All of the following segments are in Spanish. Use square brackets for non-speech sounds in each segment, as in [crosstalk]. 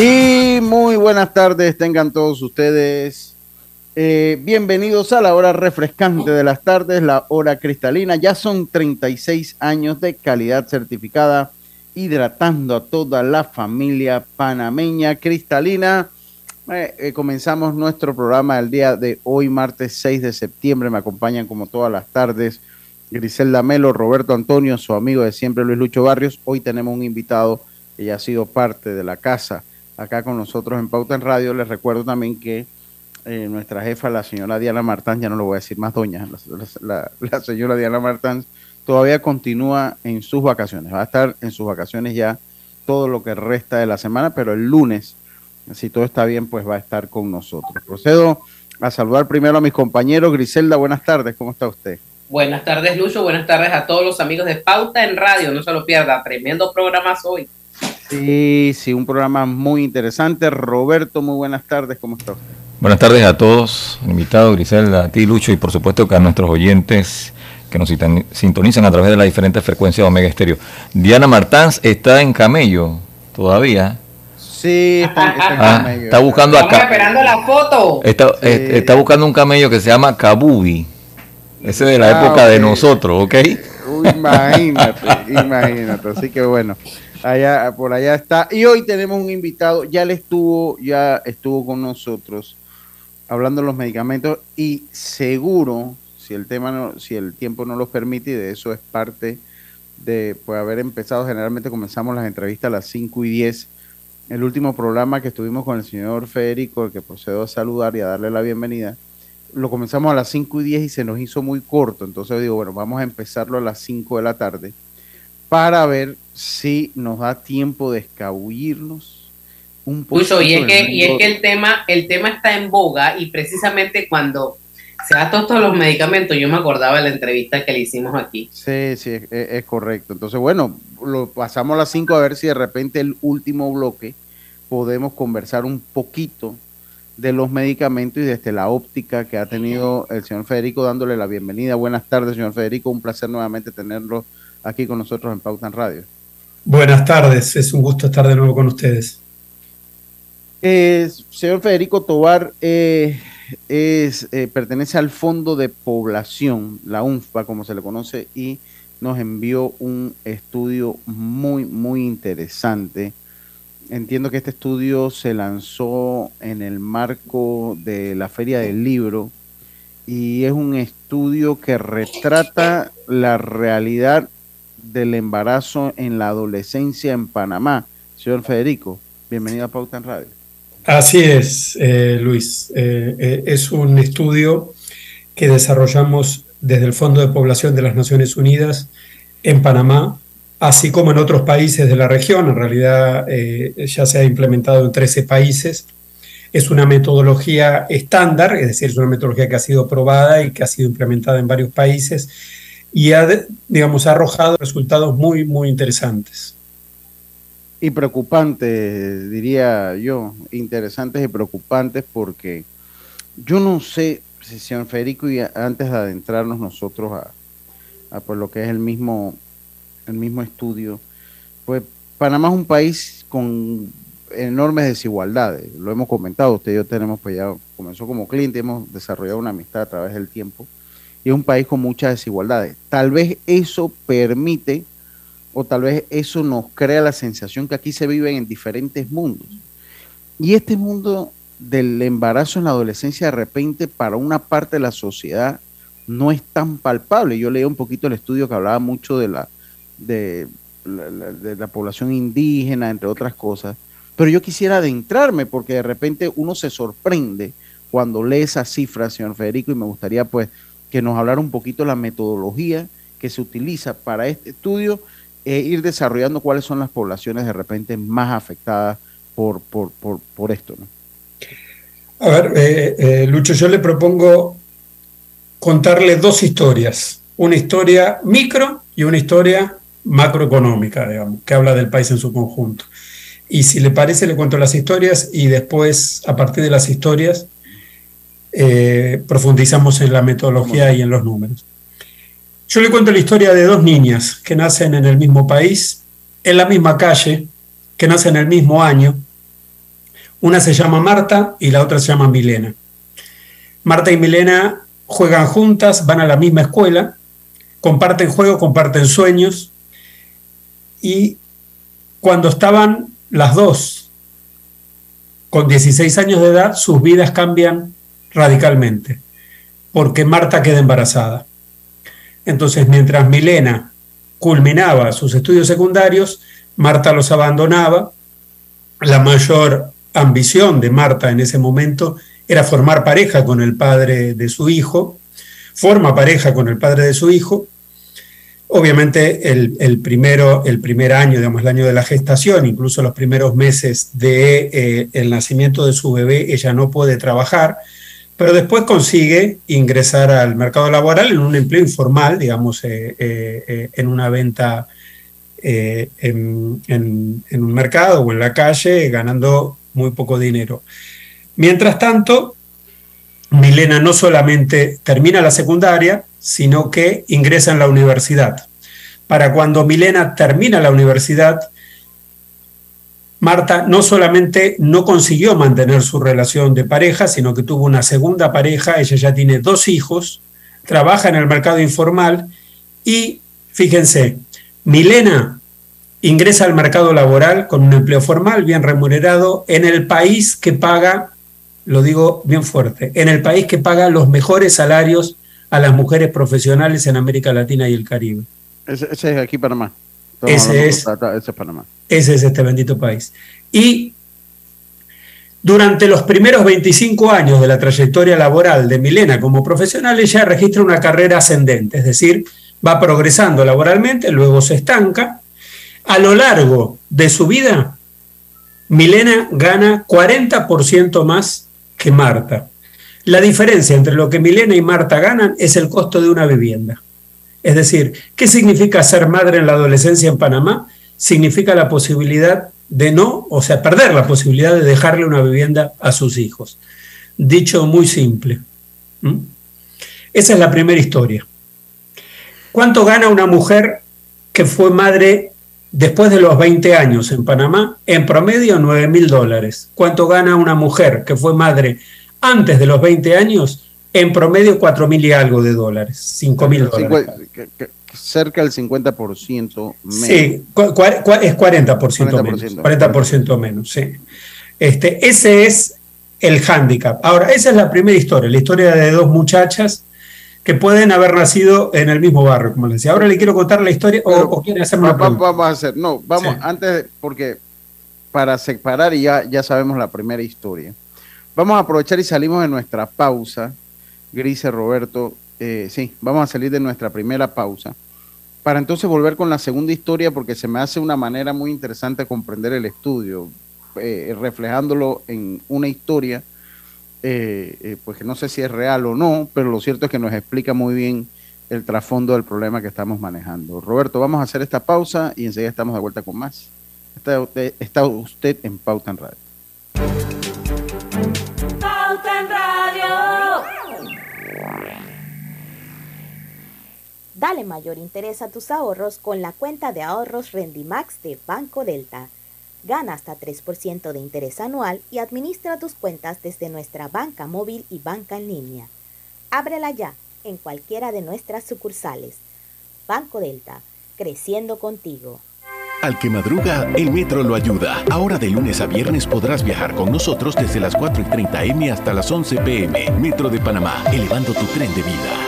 Y muy buenas tardes, tengan todos ustedes. Eh, bienvenidos a la hora refrescante de las tardes, la hora cristalina. Ya son 36 años de calidad certificada, hidratando a toda la familia panameña cristalina. Eh, eh, comenzamos nuestro programa el día de hoy, martes 6 de septiembre. Me acompañan como todas las tardes Griselda Melo, Roberto Antonio, su amigo de siempre Luis Lucho Barrios. Hoy tenemos un invitado que ya ha sido parte de la casa acá con nosotros en Pauta en Radio. Les recuerdo también que eh, nuestra jefa, la señora Diana Martán, ya no lo voy a decir más doña, la, señora Diana Martán todavía continúa en sus vacaciones. Va a estar en sus vacaciones ya todo lo que resta de la semana, pero el lunes, si todo está bien, pues va a estar con nosotros. Procedo a saludar primero a mis compañeros. Griselda, buenas tardes, ¿cómo está usted? Buenas tardes, Lucho. Buenas tardes a todos los amigos de Pauta en Radio. No se lo pierda, tremendo programa hoy. Sí, sí, un programa muy interesante. Roberto, muy buenas tardes, ¿cómo está usted? Buenas tardes a todos, invitado Griselda, a ti Lucho y por supuesto que a nuestros oyentes que nos sintonizan a través de las diferentes frecuencias de Omega Estéreo. Diana Martans está en camello todavía. Sí, está, en ah, camello. Está buscando acá. esperando la foto. Está, eh, está, buscando un camello que se llama Kabubi. Ese de la ah, época de nosotros, ¿ok? imagínate, [laughs] imagínate. Así que bueno. Allá, por allá está. Y hoy tenemos un invitado, ya le estuvo, ya estuvo con nosotros hablando de los medicamentos y seguro, si el tema no, si el tiempo no lo permite, y de eso es parte de pues, haber empezado, generalmente comenzamos las entrevistas a las 5 y 10. El último programa que estuvimos con el señor Federico, el que procedo a saludar y a darle la bienvenida, lo comenzamos a las 5 y 10 y se nos hizo muy corto. Entonces digo, bueno, vamos a empezarlo a las 5 de la tarde para ver si nos da tiempo de escabullirnos un poco. Y es, que, y es que el tema, el tema está en boga y precisamente cuando se da todos los medicamentos, yo me acordaba de la entrevista que le hicimos aquí. Sí, sí, es, correcto. Entonces, bueno, lo pasamos a las 5 a ver si de repente el último bloque podemos conversar un poquito de los medicamentos y desde la óptica que ha tenido el señor Federico dándole la bienvenida. Buenas tardes, señor Federico. Un placer nuevamente tenerlo aquí con nosotros en Pauta en Radio. Buenas tardes, es un gusto estar de nuevo con ustedes. Eh, señor Federico Tobar eh, es, eh, pertenece al Fondo de Población, la UNFPA como se le conoce, y nos envió un estudio muy, muy interesante. Entiendo que este estudio se lanzó en el marco de la Feria del Libro y es un estudio que retrata la realidad del embarazo en la adolescencia en Panamá. Señor Federico, bienvenido a Pauta en Radio. Así es, eh, Luis. Eh, eh, es un estudio que desarrollamos desde el Fondo de Población de las Naciones Unidas en Panamá, así como en otros países de la región. En realidad ya se ha implementado en 13 países. Es una metodología estándar, es decir, es una metodología que ha sido probada y que ha sido implementada en varios países y ha, digamos, arrojado resultados muy, muy interesantes. Y preocupantes, diría yo, interesantes y preocupantes porque yo no sé, si señor Federico, y antes de adentrarnos nosotros a, a pues, lo que es el mismo, el mismo estudio, pues Panamá es un país con enormes desigualdades, lo hemos comentado, usted y yo tenemos, pues ya comenzó como cliente, hemos desarrollado una amistad a través del tiempo, y es un país con muchas desigualdades. Tal vez eso permite o tal vez eso nos crea la sensación que aquí se viven en diferentes mundos. Y este mundo del embarazo en la adolescencia de repente para una parte de la sociedad no es tan palpable. Yo leí un poquito el estudio que hablaba mucho de la, de, de la población indígena, entre otras cosas, pero yo quisiera adentrarme porque de repente uno se sorprende cuando lee esas cifras, señor Federico, y me gustaría pues que nos hablara un poquito la metodología que se utiliza para este estudio, e ir desarrollando cuáles son las poblaciones de repente más afectadas por, por, por, esto. ¿no? A ver, eh, eh, Lucho, yo le propongo contarle dos historias, una historia micro y una historia macroeconómica, digamos, que habla del país en su conjunto. Y si le parece, le cuento las historias y después, a partir de las historias, eh, profundizamos en la metodología y en los números. Yo le cuento la historia de dos niñas que nacen en el mismo país, en la misma calle, que nacen en el mismo año. Una se llama Marta y la otra se llama Milena. Marta y Milena juegan juntas, van a la misma escuela, comparten juegos, comparten sueños y cuando estaban las dos con 16 años de edad, sus vidas cambian radicalmente, porque Marta queda embarazada. Entonces, mientras Milena culminaba sus estudios secundarios, Marta los abandonaba. La mayor ambición de Marta en ese momento era formar pareja con el padre de su hijo, forma pareja con el padre de su hijo. Obviamente el, primero, el primer año, digamos, el año de la gestación, incluso los primeros meses del de, eh, nacimiento de su bebé, ella no puede trabajar, pero después consigue ingresar al mercado laboral en un empleo informal, digamos, eh, eh, en una venta en, en un mercado o en la calle, ganando muy poco dinero. Mientras tanto, Milena no solamente termina la secundaria, sino que ingresa en la universidad. Para cuando Milena termina la universidad, Marta no solamente no consiguió mantener su relación de pareja, sino que tuvo una segunda pareja, ella ya tiene dos hijos, trabaja en el mercado informal y, fíjense, Milena ingresa al mercado laboral con un empleo formal bien remunerado en el país que paga lo digo bien fuerte, en el país que paga los mejores salarios a las mujeres profesionales en América Latina y el Caribe. Ese, es aquí Panamá. Ese es, ese es Panamá. Ese es este bendito país. Y durante los primeros 25 años de la trayectoria laboral de Milena como profesional, ella registra una carrera ascendente, es decir, va progresando laboralmente, luego se estanca. A lo largo de su vida, Milena gana 40% más que Marta. La diferencia entre lo que Milena y Marta ganan es el costo de una vivienda. Es decir, ¿qué significa ser madre en la adolescencia en Panamá? Significa la posibilidad de no, o sea, perder la posibilidad de dejarle una vivienda a sus hijos. Dicho muy simple. Esa es la primera historia. ¿Cuánto gana una mujer que fue madre después de los 20 años en Panamá, en promedio 9 mil dólares. ¿Cuánto gana una mujer que fue madre antes de los 20 años? En promedio 4 mil y algo de dólares, 5 mil dólares. Cerca del 50% menos. Sí, es 40%, menos. 40% menos, sí. Este, ese es el hándicap. Ahora, esa es la primera historia, la historia de dos muchachas que pueden haber nacido en el mismo barrio, como les decía. Ahora le quiero contar la historia o, quiere hacer una pregunta. Vamos a hacer, no, vamos, antes, porque para separar y ya, ya sabemos la primera historia. Vamos a aprovechar y salimos de nuestra pausa, Grise, Roberto, eh, sí, vamos a salir de nuestra primera pausa, para entonces volver con la segunda historia, porque se me hace una manera muy interesante comprender el estudio, eh, reflejándolo en una historia eh, eh, pues que no sé si es real o no, pero lo cierto es que nos explica muy bien el trasfondo del problema que estamos manejando. Roberto, vamos a hacer esta pausa y enseguida estamos de vuelta con más. Está usted, está usted en Pauta en Radio. Dale mayor interés a tus ahorros con la cuenta de ahorros Rendimax de Banco Delta Gana hasta 3% de interés anual y administra tus cuentas desde nuestra banca móvil y banca en línea. Ábrela ya en cualquiera de nuestras sucursales. Banco Delta, creciendo contigo. Al que madruga, el metro lo ayuda. Ahora de lunes a viernes podrás viajar con nosotros desde las 4 y 30 M hasta las 11 PM. Metro de Panamá, elevando tu tren de vida.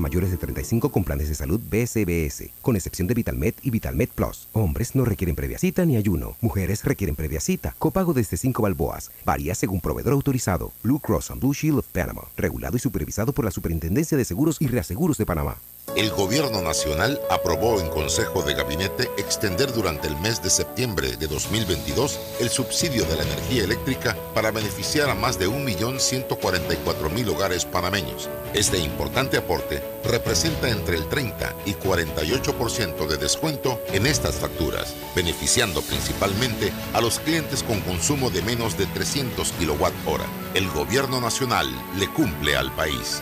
mayores de 35 con planes de salud BCBS, con excepción de VitalMed y VitalMed Plus. Hombres no requieren previa cita ni ayuno. Mujeres requieren previa cita. Copago desde 5 balboas. Varía según proveedor autorizado. Blue Cross and Blue Shield of Panama. Regulado y supervisado por la Superintendencia de Seguros y Reaseguros de Panamá. El Gobierno Nacional aprobó en Consejo de Gabinete extender durante el mes de septiembre de 2022 el subsidio de la energía eléctrica para beneficiar a más de 1.144.000 hogares panameños. Este importante aporte representa entre el 30 y 48% de descuento en estas facturas, beneficiando principalmente a los clientes con consumo de menos de 300 kWh. El Gobierno Nacional le cumple al país.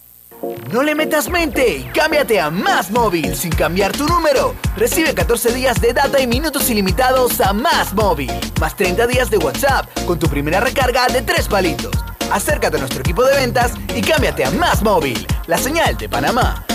No le metas mente y cámbiate a Más Móvil sin cambiar tu número. Recibe 14 días de data y minutos ilimitados a Más Móvil, más 30 días de WhatsApp con tu primera recarga de 3 palitos. Acércate a nuestro equipo de ventas y cámbiate a Más Móvil, la señal de Panamá.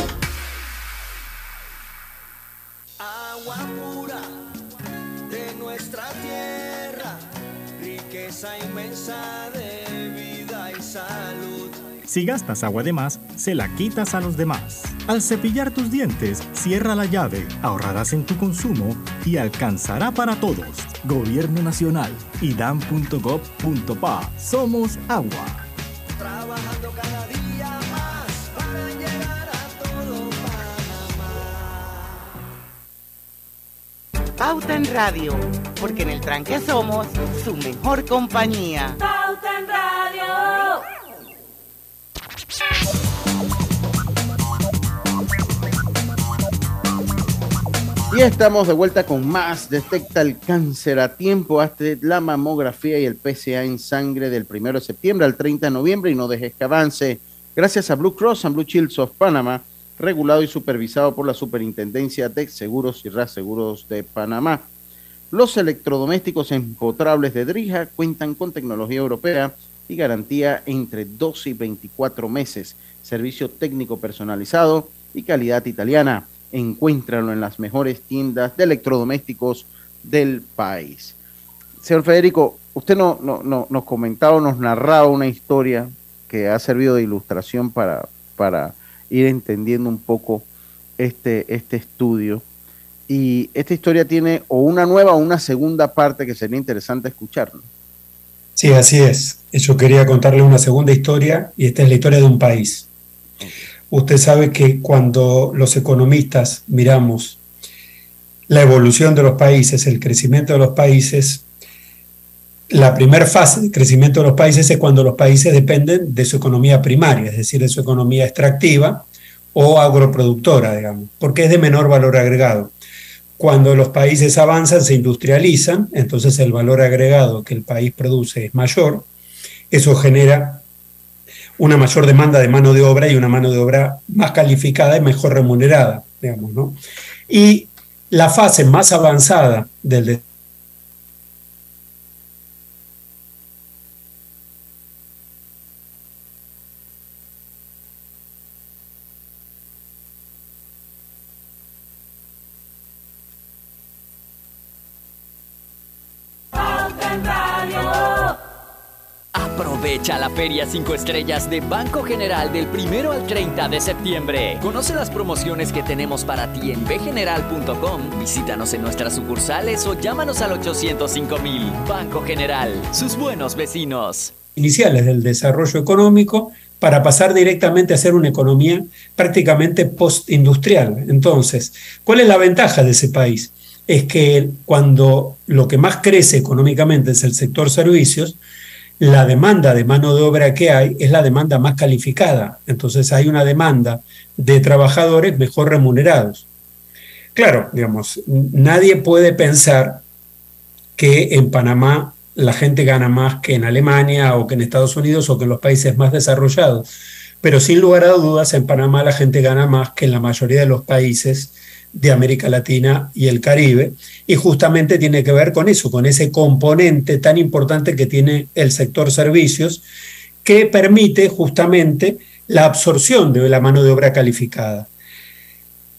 Si gastas agua de más, se la quitas a los demás. Al cepillar tus dientes, cierra la llave, ahorrarás en tu consumo y alcanzará para todos. Gobierno Nacional, idam.gov.pa. Somos agua. Trabajando cada día más para llegar a todo Panamá. Pauta en Radio, porque en el tranque somos su mejor compañía. Pauta en Radio. Y estamos de vuelta con más. Detecta el cáncer a tiempo. Hazte la mamografía y el PCA en sangre del 1 de septiembre al 30 de noviembre y no dejes que avance. Gracias a Blue Cross and Blue Shields of Panama, regulado y supervisado por la Superintendencia de Seguros y Reaseguros de Panamá. Los electrodomésticos empotrables de Drija cuentan con tecnología europea y garantía entre 12 y 24 meses, servicio técnico personalizado y calidad italiana encuéntralo en las mejores tiendas de electrodomésticos del país. Señor Federico, usted no, no, no, nos comentaba, nos narraba una historia que ha servido de ilustración para, para ir entendiendo un poco este, este estudio. Y esta historia tiene o una nueva o una segunda parte que sería interesante escucharlo. Sí, así es. Yo quería contarle una segunda historia y esta es la historia de un país. Usted sabe que cuando los economistas miramos la evolución de los países, el crecimiento de los países, la primera fase de crecimiento de los países es cuando los países dependen de su economía primaria, es decir, de su economía extractiva o agroproductora, digamos, porque es de menor valor agregado. Cuando los países avanzan, se industrializan, entonces el valor agregado que el país produce es mayor, eso genera una mayor demanda de mano de obra y una mano de obra más calificada y mejor remunerada, digamos, ¿no? Y la fase más avanzada del Aprovecha la Feria 5 Estrellas de Banco General del 1 al 30 de septiembre. Conoce las promociones que tenemos para ti en bgeneral.com. Visítanos en nuestras sucursales o llámanos al 805 mil. Banco General, sus buenos vecinos. Iniciales del desarrollo económico para pasar directamente a ser una economía prácticamente postindustrial. Entonces, ¿cuál es la ventaja de ese país? Es que cuando lo que más crece económicamente es el sector servicios, la demanda de mano de obra que hay es la demanda más calificada. Entonces hay una demanda de trabajadores mejor remunerados. Claro, digamos, nadie puede pensar que en Panamá la gente gana más que en Alemania o que en Estados Unidos o que en los países más desarrollados. Pero sin lugar a dudas, en Panamá la gente gana más que en la mayoría de los países de América Latina y el Caribe, y justamente tiene que ver con eso, con ese componente tan importante que tiene el sector servicios, que permite justamente la absorción de la mano de obra calificada.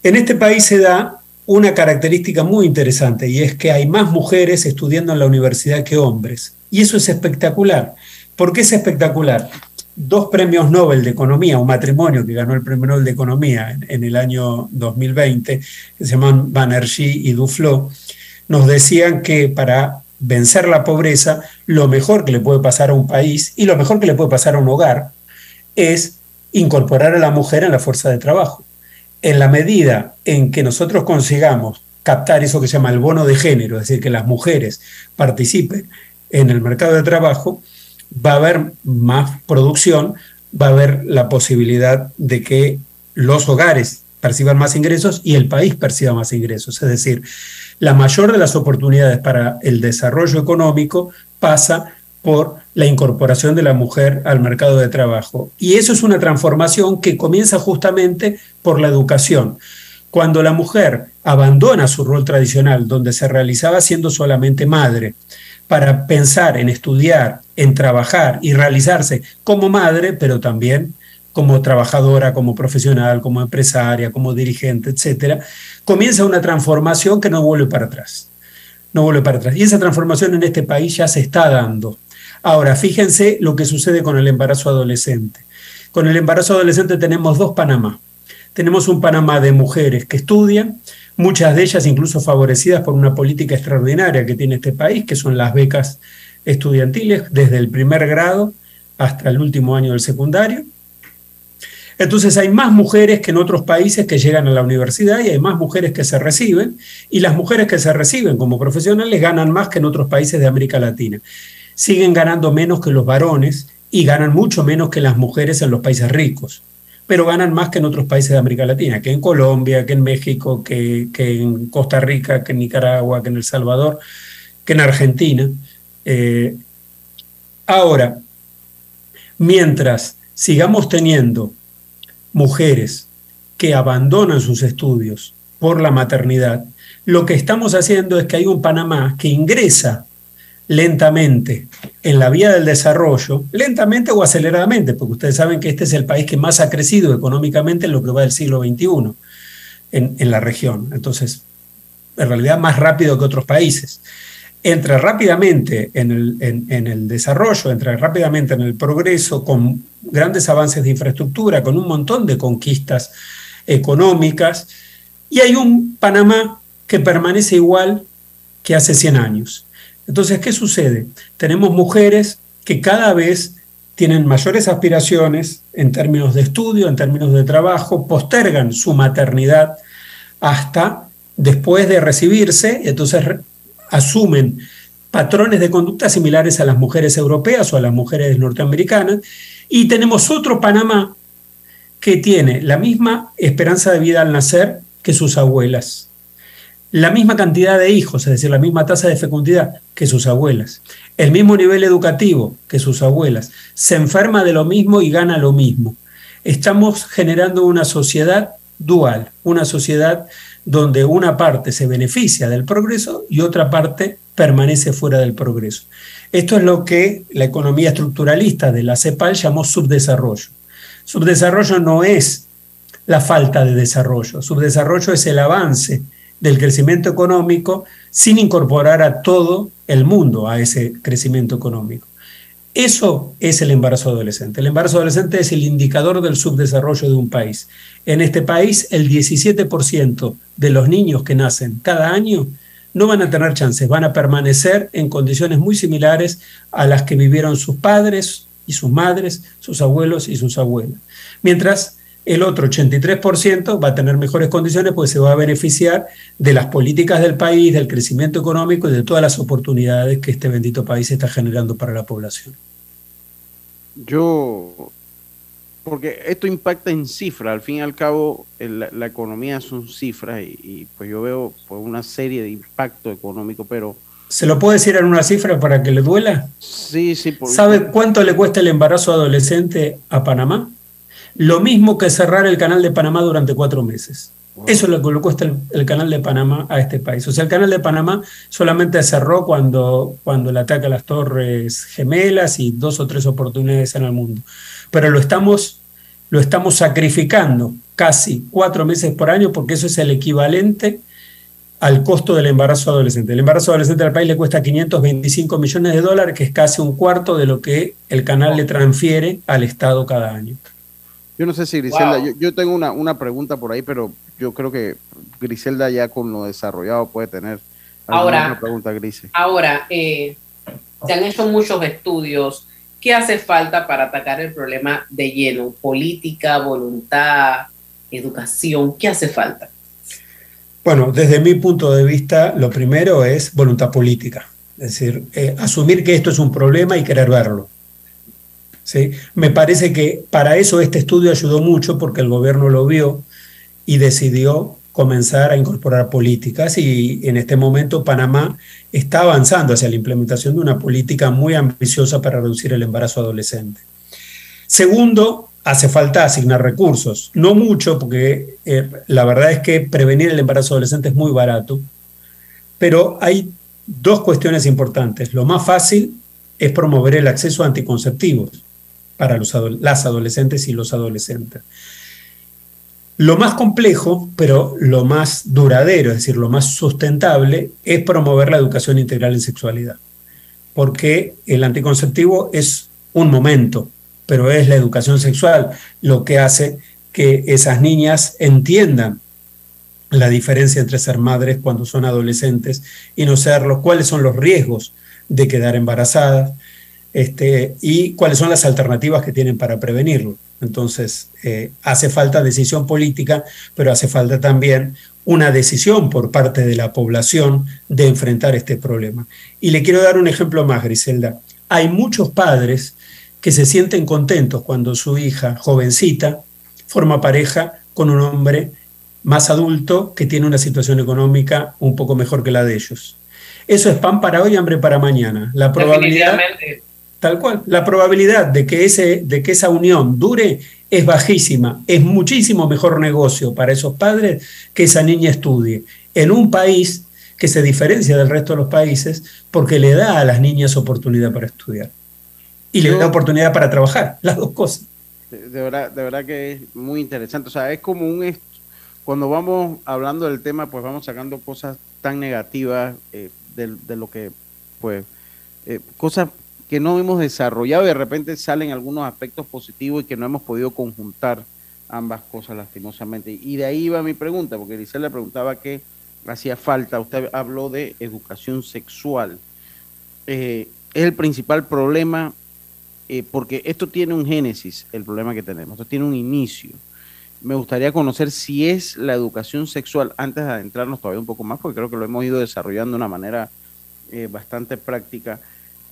En este país se da una característica muy interesante y es que hay más mujeres estudiando en la universidad que hombres. Y eso es espectacular. ¿Por qué es espectacular? Dos premios Nobel de Economía, un matrimonio que ganó el premio Nobel de Economía en, el año 2020, que se llaman Banerjee y Duflo, nos decían que para vencer la pobreza, lo mejor que le puede pasar a un país y lo mejor que le puede pasar a un hogar es incorporar a la mujer en la fuerza de trabajo. En la medida en que nosotros consigamos captar eso que se llama el bono de género, es decir, que las mujeres participen en el mercado de trabajo, va a haber más producción, va a haber la posibilidad de que los hogares perciban más ingresos y el país perciba más ingresos. Es decir, la mayor de las oportunidades para el desarrollo económico pasa por la incorporación de la mujer al mercado de trabajo. Y eso es una transformación que comienza justamente por la educación. Cuando la mujer abandona su rol tradicional, donde se realizaba siendo solamente madre, para pensar en estudiar, en trabajar y realizarse como madre, pero también como trabajadora, como profesional, como empresaria, como dirigente, etcétera, comienza una transformación que no vuelve para atrás. No vuelve para atrás. Y esa transformación en este país ya se está dando. Ahora, fíjense lo que sucede con el embarazo adolescente. Con el embarazo adolescente tenemos dos Panamá. Tenemos un Panamá de mujeres que estudian, muchas de ellas incluso favorecidas por una política extraordinaria que tiene este país, que son las becas estudiantiles desde el primer grado hasta el último año del secundario. Entonces hay más mujeres que en otros países que llegan a la universidad y hay más mujeres que se reciben y las mujeres que se reciben como profesionales ganan más que en otros países de América Latina. Siguen ganando menos que los varones y ganan mucho menos que las mujeres en los países ricos pero ganan más que en otros países de América Latina, que en Colombia, que en México, que, en Costa Rica, que en Nicaragua, que en El Salvador, que en Argentina. Eh, ahora, mientras sigamos teniendo mujeres que abandonan sus estudios por la maternidad, lo que estamos haciendo es que hay un Panamá que ingresa lentamente en la vía del desarrollo, lentamente o aceleradamente, porque ustedes saben que este es el país que más ha crecido económicamente en lo que va del siglo XXI en, la región. Entonces, en realidad más rápido que otros países. Entra rápidamente en el, en el desarrollo, entra rápidamente en el progreso, con grandes avances de infraestructura, con un montón de conquistas económicas, y hay un Panamá que permanece igual que hace 100 años. Entonces, ¿qué sucede? Tenemos mujeres que cada vez tienen mayores aspiraciones en términos de estudio, en términos de trabajo, postergan su maternidad hasta después de recibirse, entonces asumen patrones de conducta similares a las mujeres europeas o a las mujeres norteamericanas, y tenemos otro Panamá que tiene la misma esperanza de vida al nacer que sus abuelas la misma cantidad de hijos, es decir, la misma tasa de fecundidad que sus abuelas, el mismo nivel educativo que sus abuelas, se enferma de lo mismo y gana lo mismo. Estamos generando una sociedad dual, una sociedad donde una parte se beneficia del progreso y otra parte permanece fuera del progreso. Esto es lo que la economía estructuralista de la CEPAL llamó subdesarrollo. Subdesarrollo no es la falta de desarrollo, subdesarrollo es el avance del crecimiento económico sin incorporar a todo el mundo a ese crecimiento económico. Eso es el embarazo adolescente. El embarazo adolescente es el indicador del subdesarrollo de un país. En este país, el 17% de los niños que nacen cada año no van a tener chances, van a permanecer en condiciones muy similares a las que vivieron sus padres y sus madres, sus abuelos y sus abuelas. Mientras el otro 83% va a tener mejores condiciones porque se va a beneficiar de las políticas del país, del crecimiento económico y de todas las oportunidades que este bendito país está generando para la población. Yo, porque esto impacta en cifras, al fin y al cabo la, economía son cifras y, y, pues yo veo pues, una serie de impacto económico, pero ¿Se lo puedo decir en una cifra para que le duela? sí, sí, por- ¿Sabe cuánto le cuesta el embarazo adolescente a Panamá? Lo mismo que cerrar el canal de Panamá durante cuatro meses. Eso es lo que le cuesta el, el canal de Panamá a este país. O sea, el canal de Panamá solamente cerró cuando, cuando le ataca a las torres gemelas y dos o tres oportunidades en el mundo. Pero lo estamos, lo estamos sacrificando casi cuatro meses por año porque eso es el equivalente al costo del embarazo adolescente. El embarazo adolescente al país le cuesta 525 millones de dólares, que es casi un cuarto de lo que el canal le transfiere al Estado cada año. Yo no sé si Griselda, Wow. yo, yo tengo una, una pregunta por ahí, pero yo creo que Griselda ya con lo desarrollado puede tener alguna Ahora- otra pregunta, Grise. Ahora, eh, se han hecho muchos estudios. ¿Qué hace falta para atacar el problema de lleno? Política, voluntad, educación. ¿Qué hace falta? Bueno, desde mi punto de vista, lo primero es voluntad política. Es decir, eh, asumir que esto es un problema y querer verlo. ¿Sí? Me parece que para eso este estudio ayudó mucho porque el gobierno lo vio y decidió comenzar a incorporar políticas y en este momento Panamá está avanzando hacia la implementación de una política muy ambiciosa para reducir el embarazo adolescente. Segundo, hace falta asignar recursos. No mucho, porque eh, la verdad es que prevenir el embarazo adolescente es muy barato, pero hay dos cuestiones importantes. Lo más fácil es promover el acceso a anticonceptivos para los las adolescentes y los adolescentes. Lo más complejo, pero lo más duradero, es decir, lo más sustentable, es promover la educación integral en sexualidad. Porque el anticonceptivo es un momento, pero es la educación sexual lo que hace que esas niñas entiendan la diferencia entre ser madres cuando son adolescentes y no serlo, cuáles son los riesgos de quedar embarazadas este, y cuáles son las alternativas que tienen para prevenirlo. Entonces, eh, hace falta decisión política, pero hace falta también una decisión por parte de la población de enfrentar este problema. Y le quiero dar un ejemplo más, Griselda. Hay muchos padres que se sienten contentos cuando su hija, jovencita, forma pareja con un hombre más adulto que tiene una situación económica un poco mejor que la de ellos. Eso es pan para hoy, hambre para mañana. La probabilidad. Tal cual, la probabilidad de que, ese, de que esa unión dure es bajísima. Es muchísimo mejor negocio para esos padres que esa niña estudie en un país que se diferencia del resto de los países porque le da a las niñas oportunidad para estudiar y le da oportunidad para trabajar, [laughs] las dos cosas. De, de verdad, de verdad que es muy interesante. O sea, es como un... Cuando vamos hablando del tema, pues vamos sacando cosas tan negativas eh, de, de lo que, pues, eh, cosas que no hemos desarrollado y de repente salen algunos aspectos positivos y que no hemos podido conjuntar ambas cosas lastimosamente. Y de ahí va mi pregunta, porque Giselle le preguntaba qué hacía falta. Usted habló de educación sexual. Eh, es el principal problema eh, porque esto tiene un génesis, el problema que tenemos, esto tiene un inicio. Me gustaría conocer si es la educación sexual, antes de adentrarnos todavía un poco más, porque creo que lo hemos ido desarrollando de una manera eh, bastante práctica.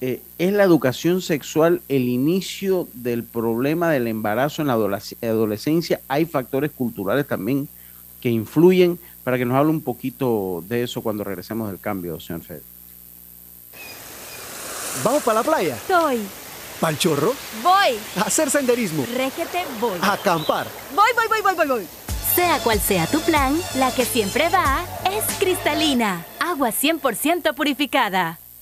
Eh, ¿Es la educación sexual el inicio del problema del embarazo en la adolesc- adolescencia? ¿Hay factores culturales también que influyen? Para que nos hable un poquito de eso cuando regresemos del cambio, señor Fed. ¿Vamos para la playa? Soy. ¿Pal chorro? Voy. ¿A hacer senderismo? Régete, voy. ¿A acampar? Voy, voy, voy, voy, voy, voy. Sea cual sea tu plan, la que siempre va es cristalina. Agua 100% purificada.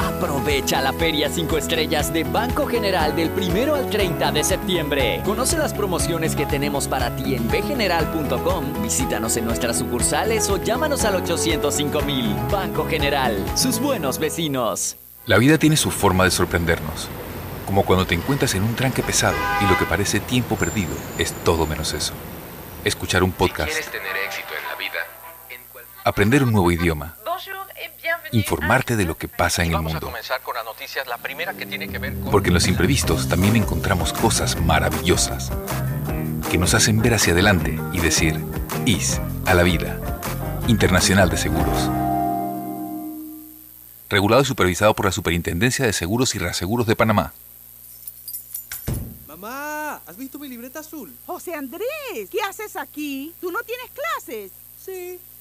Aprovecha la Feria 5 Estrellas de Banco General del 1 al 30 de septiembre. Conoce las promociones que tenemos para ti en bgeneral.com. Visítanos en nuestras sucursales o llámanos al 805 mil. Banco General, sus buenos vecinos. La vida tiene su forma de sorprendernos. Como cuando te encuentras en un tranque pesado y lo que parece tiempo perdido es todo menos eso. Escuchar un podcast. tener éxito en la vida, Aprender un nuevo idioma. Informarte de lo que pasa en el vamos a mundo. comenzar con las noticias, la primera que tiene que ver con... Porque en los imprevistos también encontramos cosas maravillosas que nos hacen ver hacia adelante y decir, IS a la vida. Internacional de Seguros. Regulado y supervisado por la Superintendencia de Seguros y Reaseguros de Panamá. Mamá, ¿has visto mi libreta azul? José Andrés, ¿qué haces aquí? ¿Tú no tienes clases? Sí,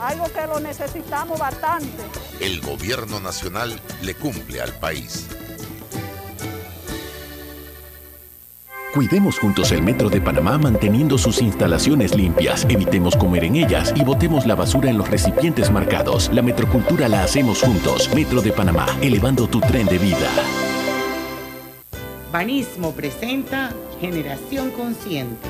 algo que lo necesitamos bastante. El gobierno nacional le cumple al país. Cuidemos juntos el Metro de Panamá manteniendo sus instalaciones limpias, evitemos comer en ellas y botemos la basura en los recipientes marcados. La metrocultura la hacemos juntos. Metro de Panamá, elevando tu tren de vida. Banismo presenta Generación Consciente.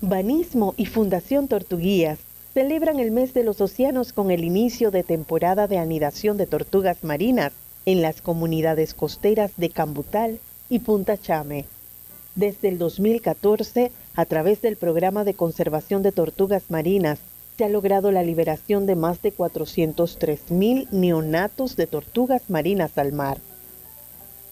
Banismo y Fundación Tortuguías celebran el mes de los océanos con el inicio de temporada de anidación de tortugas marinas en las comunidades costeras de Cambutal y Punta Chame. Desde el 2014, a través del programa de conservación de tortugas marinas, se ha logrado la liberación de más de 403 mil neonatos de tortugas marinas al mar.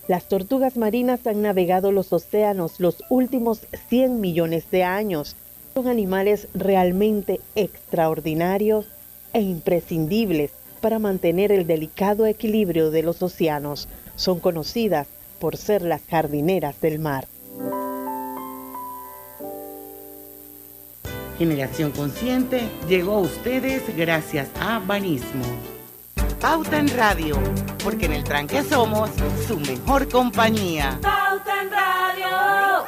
Las tortugas marinas han navegado los océanos los últimos 100 millones de años. Son animales realmente extraordinarios e imprescindibles para mantener el delicado equilibrio de los océanos. Son conocidas por ser las jardineras del mar. Generación Consciente llegó a ustedes gracias a Banismo. Pauta en Radio, porque en el tranque somos su mejor compañía. Pauta en Radio.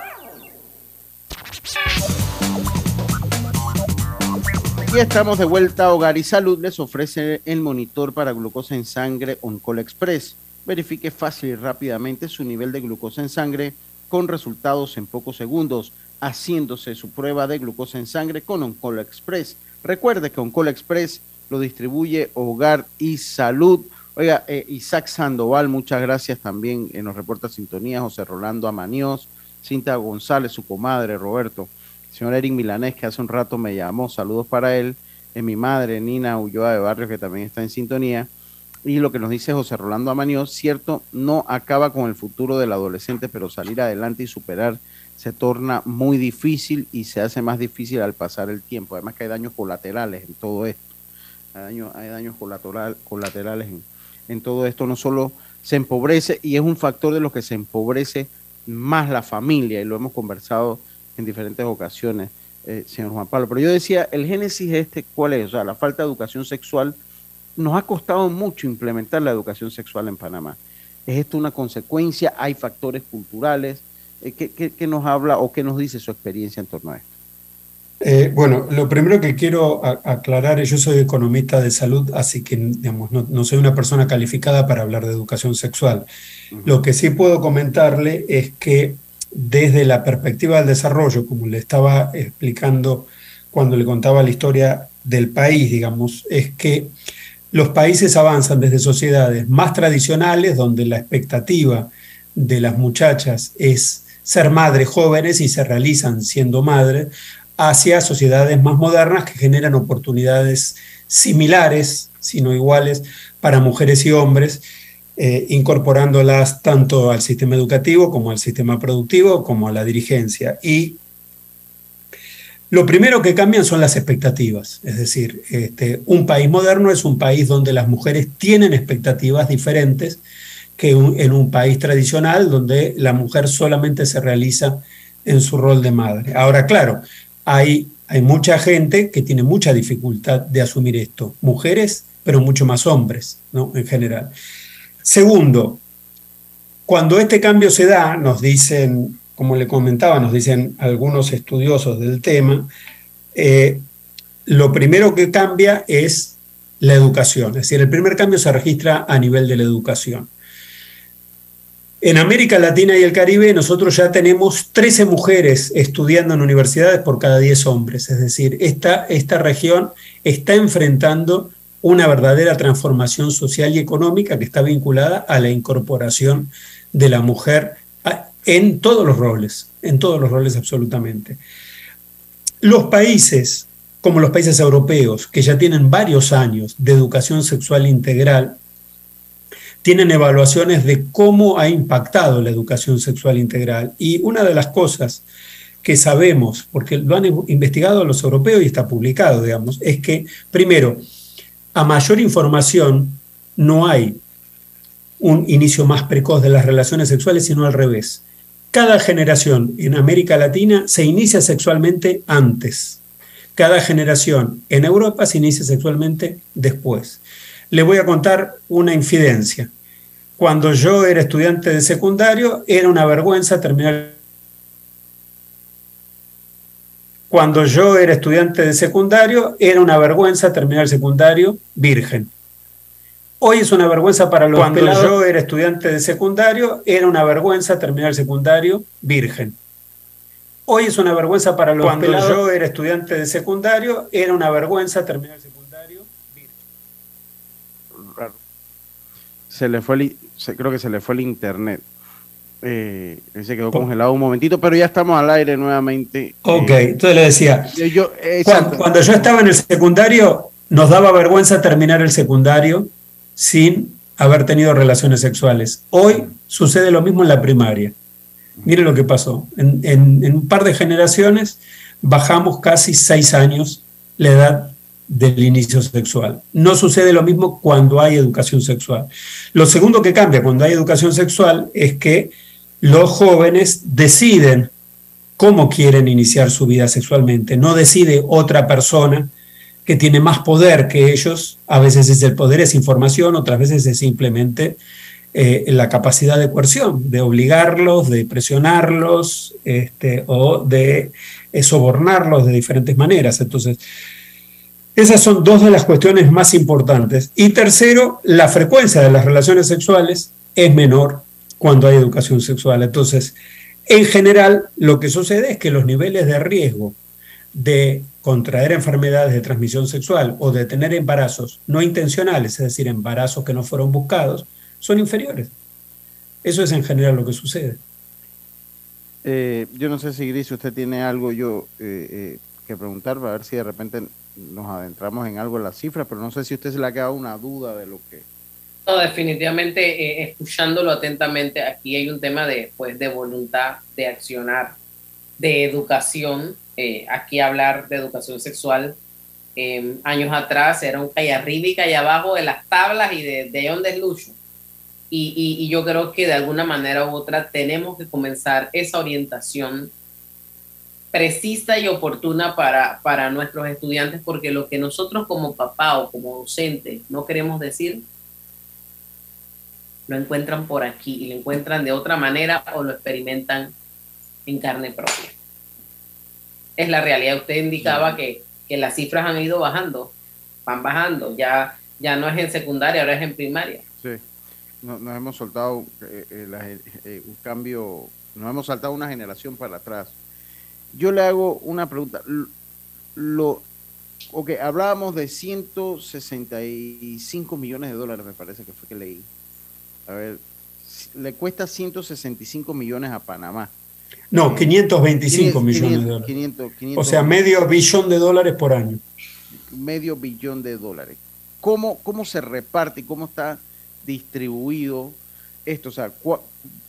Y estamos de vuelta a Hogar y Salud. Les ofrece el monitor para glucosa en sangre Oncol Express. Verifique fácil y rápidamente su nivel de glucosa en sangre con resultados en pocos segundos, haciéndose su prueba de glucosa en sangre con Oncol Express. Recuerde que Oncol Express lo distribuye Hogar y Salud. Oiga, eh, Isaac Sandoval, muchas gracias también en los reportes sintonía, José Rolando Amaníos, Cinta González, su comadre, Roberto, señor Eric Milanés, que hace un rato me llamó, saludos para él, en mi madre, Nina Ulloa de Barrio, que también está en sintonía. Y lo que nos dice José Rolando Amaníos, cierto, no acaba con el futuro del adolescente, pero salir adelante y superar se torna muy difícil y se hace más difícil al pasar el tiempo. Además que hay daños colaterales en todo esto. Hay, daño- hay daños colateral- colaterales en, todo esto. No solo se empobrece y es un factor de los que se empobrece más la familia, y lo hemos conversado en diferentes ocasiones, eh, señor Juan Pablo. Pero yo decía, el génesis este, ¿cuál es? O sea, la falta de educación sexual. Nos ha costado mucho implementar la educación sexual en Panamá. ¿Es esto una consecuencia? ¿Hay factores culturales? Eh, ¿Qué, qué, qué nos habla o qué nos dice su experiencia en torno a esto? Eh, bueno, lo primero que quiero aclarar es yo soy economista de salud, así que digamos, no, no soy una persona calificada para hablar de educación sexual. Lo que sí puedo comentarle es que desde la perspectiva del desarrollo, como le estaba explicando cuando le contaba la historia del país, digamos, es que los países avanzan desde sociedades más tradicionales, donde la expectativa de las muchachas es ser madres jóvenes y se realizan siendo madres, hacia sociedades más modernas que generan oportunidades similares, si no iguales, para mujeres y hombres, eh, incorporándolas tanto al sistema educativo como al sistema productivo, como a la dirigencia. Y lo primero que cambian son las expectativas, es decir, este, un país moderno es un país donde las mujeres tienen expectativas diferentes que en un país tradicional donde la mujer solamente se realiza en su rol de madre. Ahora, claro, hay, hay mucha gente que tiene mucha dificultad de asumir esto, mujeres, pero mucho más hombres, ¿no? En general. Segundo, cuando este cambio se da, nos dicen, como le comentaba, nos dicen algunos estudiosos del tema, eh, lo primero que cambia es la educación, es decir, el primer cambio se registra a nivel de la educación. En América Latina y el Caribe nosotros ya tenemos 13 mujeres estudiando en universidades por cada 10 hombres, es decir, esta, esta región está enfrentando una verdadera transformación social y económica que está vinculada a la incorporación de la mujer en todos los roles, en todos los roles absolutamente. Los países, como los países europeos, que ya tienen varios años de educación sexual integral, tienen evaluaciones de cómo ha impactado la educación sexual integral. Y una de las cosas que sabemos, porque lo han investigado los europeos y está publicado, digamos, es que, primero, a mayor información no hay un inicio más precoz de las relaciones sexuales, sino al revés. Cada generación en América Latina se inicia sexualmente antes. Cada generación en Europa se inicia sexualmente después. Le voy a contar una infidencia. Cuando yo era estudiante de secundario, era una vergüenza terminar. Cuando yo era estudiante de secundario, era una vergüenza terminar el secundario virgen. Hoy es una vergüenza para los Cuando pelados. yo era estudiante de secundario, era una vergüenza terminar el secundario virgen. Hoy es una vergüenza para los Cuando pelados. yo era estudiante de secundario, era una vergüenza terminar el secundario. Se le fue el, se- creo que se le fue el internet. Eh, él se quedó congelado un momentito, pero ya estamos al aire nuevamente. Ok, Eh, entonces le decía, yo- eh. Cuando, yo estaba en el secundario, nos daba vergüenza terminar el secundario sin haber tenido relaciones sexuales. Hoy sucede lo mismo en la primaria. Mire lo que pasó. En, en- en un par de generaciones bajamos casi seis años la edad del inicio sexual. No sucede lo mismo cuando hay educación sexual. Lo segundo que cambia cuando hay educación sexual es que los jóvenes deciden cómo quieren iniciar su vida sexualmente. No decide otra persona que tiene más poder que ellos. A veces es el poder, es información, otras veces es simplemente eh, la capacidad de coerción, de obligarlos, de presionarlos este, o de eh, sobornarlos de diferentes maneras. Entonces, esas son dos de las cuestiones más importantes. Y tercero, la frecuencia de las relaciones sexuales es menor cuando hay educación sexual. Entonces, en general, lo que sucede es que los niveles de riesgo de contraer enfermedades de transmisión sexual o de tener embarazos no intencionales, es decir, embarazos que no fueron buscados, son inferiores. Eso es en general lo que sucede. Eh, yo no sé si Gris, usted tiene algo yo eh, eh, que preguntar para ver si de repente nos adentramos en algo en las cifras, pero no sé si usted se le ha quedado una duda de lo que... No, definitivamente, eh, escuchándolo atentamente, aquí hay un tema de, pues, de voluntad, de accionar, de educación. Eh, aquí hablar de educación sexual eh, años atrás era un calle arriba y calle abajo de las tablas y de, de dónde es Lucho. Y, y- y yo creo que de alguna manera u otra tenemos que comenzar esa orientación precisa y oportuna para, para nuestros estudiantes, porque lo que nosotros como papá o como docente no queremos decir, lo encuentran por aquí y lo encuentran de otra manera o lo experimentan en carne propia. Es la realidad. Usted indicaba que, que las cifras han ido bajando, van bajando, ya, ya no es en secundaria, ahora es en primaria. Sí, no- nos hemos soltado eh, eh, la eh, un cambio, nos hemos saltado una generación para atrás. Yo le hago una pregunta. Lo, ok, hablábamos de 165 millones de dólares, me parece que fue que leí. A ver, le cuesta 165 millones a Panamá. No, 525 500, millones de dólares. 500, O 500 sea, medio billón de dólares por año. medio billón de dólares. ¿Cómo, cómo se reparte y cómo está distribuido esto? O sea, cua-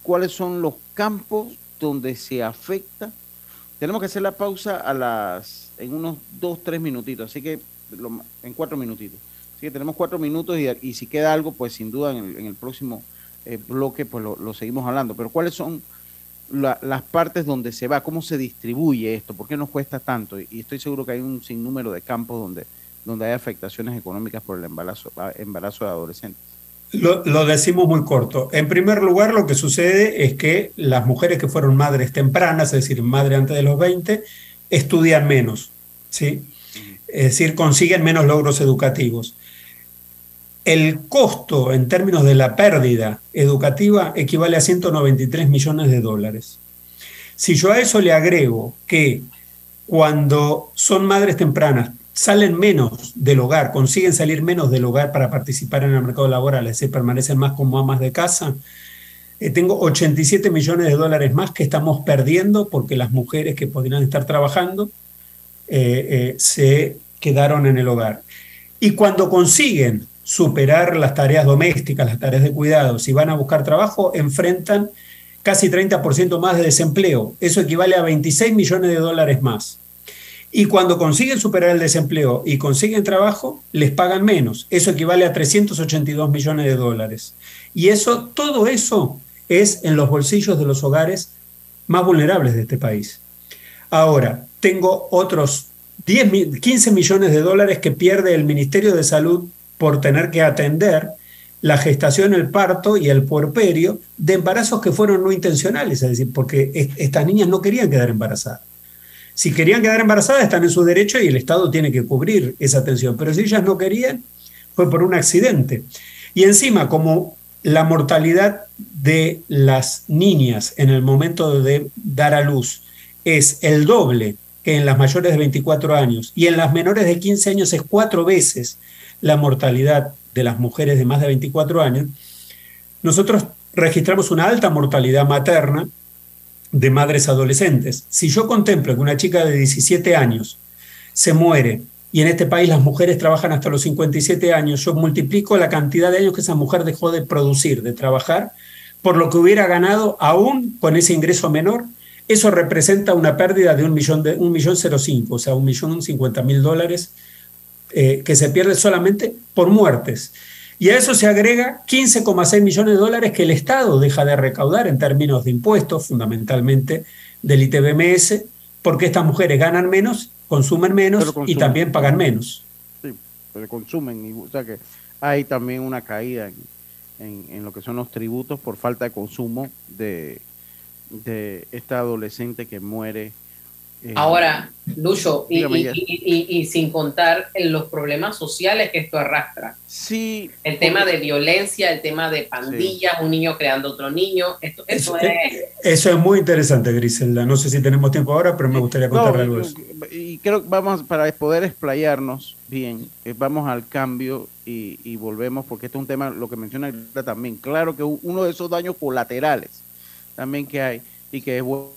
¿cuáles son los campos donde se afecta? Tenemos que hacer la pausa a las en unos dos, tres minutitos, así que lo en cuatro minutitos. Así que tenemos cuatro minutos y, si queda algo, pues sin duda en el, en el próximo eh, bloque pues lo, seguimos hablando. Pero ¿cuáles son la- las partes donde se va? ¿Cómo se distribuye esto? ¿Por qué nos cuesta tanto? Y, estoy seguro que hay un sinnúmero de campos donde, donde hay afectaciones económicas por el embarazo, a- embarazo de adolescentes. Lo, lo decimos muy corto. En primer lugar, lo que sucede es que las mujeres que fueron madres tempranas, es decir, madre antes de los 20, estudian menos, ¿sí? Es decir, consiguen menos logros educativos. El costo en términos de la pérdida educativa equivale a 193 millones de dólares. Si yo a eso le agrego que cuando son madres tempranas salen menos del hogar, consiguen salir menos del hogar para participar en el mercado laboral, es decir, permanecen más como amas de casa, eh, tengo 87 millones de dólares más que estamos perdiendo porque las mujeres que podrían estar trabajando eh, eh, se quedaron en el hogar. Y cuando consiguen superar las tareas domésticas, las tareas de cuidado, si van a buscar trabajo, enfrentan casi 30% más de desempleo. Eso equivale a 26 millones de dólares más. Y cuando consiguen superar el desempleo y consiguen trabajo, les pagan menos. Eso equivale a 382 millones de dólares. Y eso, todo eso es en los bolsillos de los hogares más vulnerables de este país. Ahora, tengo otros 10, mi- 15 millones de dólares que pierde el Ministerio de Salud por tener que atender la gestación, el parto y el puerperio de embarazos que fueron no intencionales, es decir, porque es- estas niñas no querían quedar embarazadas. Si querían quedar embarazadas, están en su derecho y el Estado tiene que cubrir esa atención. Pero si ellas no querían, fue por un accidente. Y encima, como la mortalidad de las niñas en el momento de dar a luz es el doble que en las mayores de 24 años y en las menores de 15 años es cuatro veces la mortalidad de las mujeres de más de 24 años, nosotros registramos una alta mortalidad materna de madres adolescentes. Si yo contemplo que una chica de 17 años se muere y en este país las mujeres trabajan hasta los 57 años, yo multiplico la cantidad de años que esa mujer dejó de producir, de trabajar, por lo que hubiera ganado aún con ese ingreso menor, eso representa una pérdida de un millón, de, un millón cero cinco, o sea, un millón cincuenta mil dólares eh, que se pierde solamente por muertes. Y a eso se agrega 15,6 millones de dólares que el Estado deja de recaudar en términos de impuestos, fundamentalmente del ITBMS, porque estas mujeres ganan menos, consumen menos y también pagan menos. Sí, pero consumen. y, o sea que hay también una caída en, en- en lo que son los tributos por falta de consumo de, de esta adolescente que muere. Eh, Ahora, Lucho, y, Dígame, y- ya. y- y- y sin contar en los problemas sociales que esto arrastra. Sí. El tema de violencia, el tema de pandillas, un niño creando otro niño, esto, eso Eso, es... eso es muy interesante, Griselda. No sé si tenemos tiempo ahora, pero me gustaría No, contarle algo de eso. y creo que vamos, para poder explayarnos bien, eh, vamos al cambio y, y volvemos, porque este es un tema, lo que menciona también. Claro que uno de esos daños colaterales también que hay y que es bueno.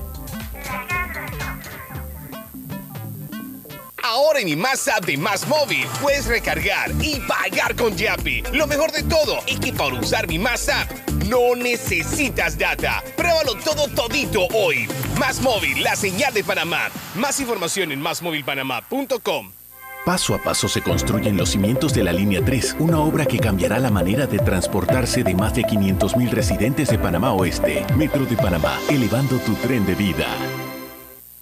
Ahora en App de Más Móvil puedes recargar y pagar con Yapi. Lo mejor de todo es que para usar mi Más App no necesitas data. Pruébalo todo todito hoy. Más Móvil, la señal de Panamá. Más información en másmóvilpanamá.com. Paso a paso se construyen los cimientos de la Línea 3, una obra que cambiará la manera de transportarse de más de 500.000 residentes de Panamá Oeste. Metro de Panamá, elevando tu tren de vida.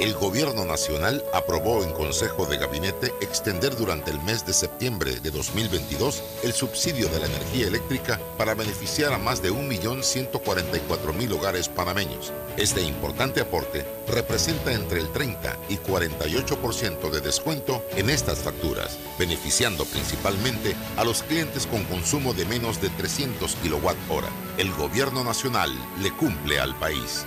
El Gobierno Nacional aprobó en Consejo de Gabinete extender durante el mes de septiembre de 2022 el subsidio de la energía eléctrica para beneficiar a más de 1.144.000 hogares panameños. Este importante aporte representa entre el 30 y 48% de descuento en estas facturas, beneficiando principalmente a los clientes con consumo de menos de 300 kWh. El Gobierno Nacional le cumple al país.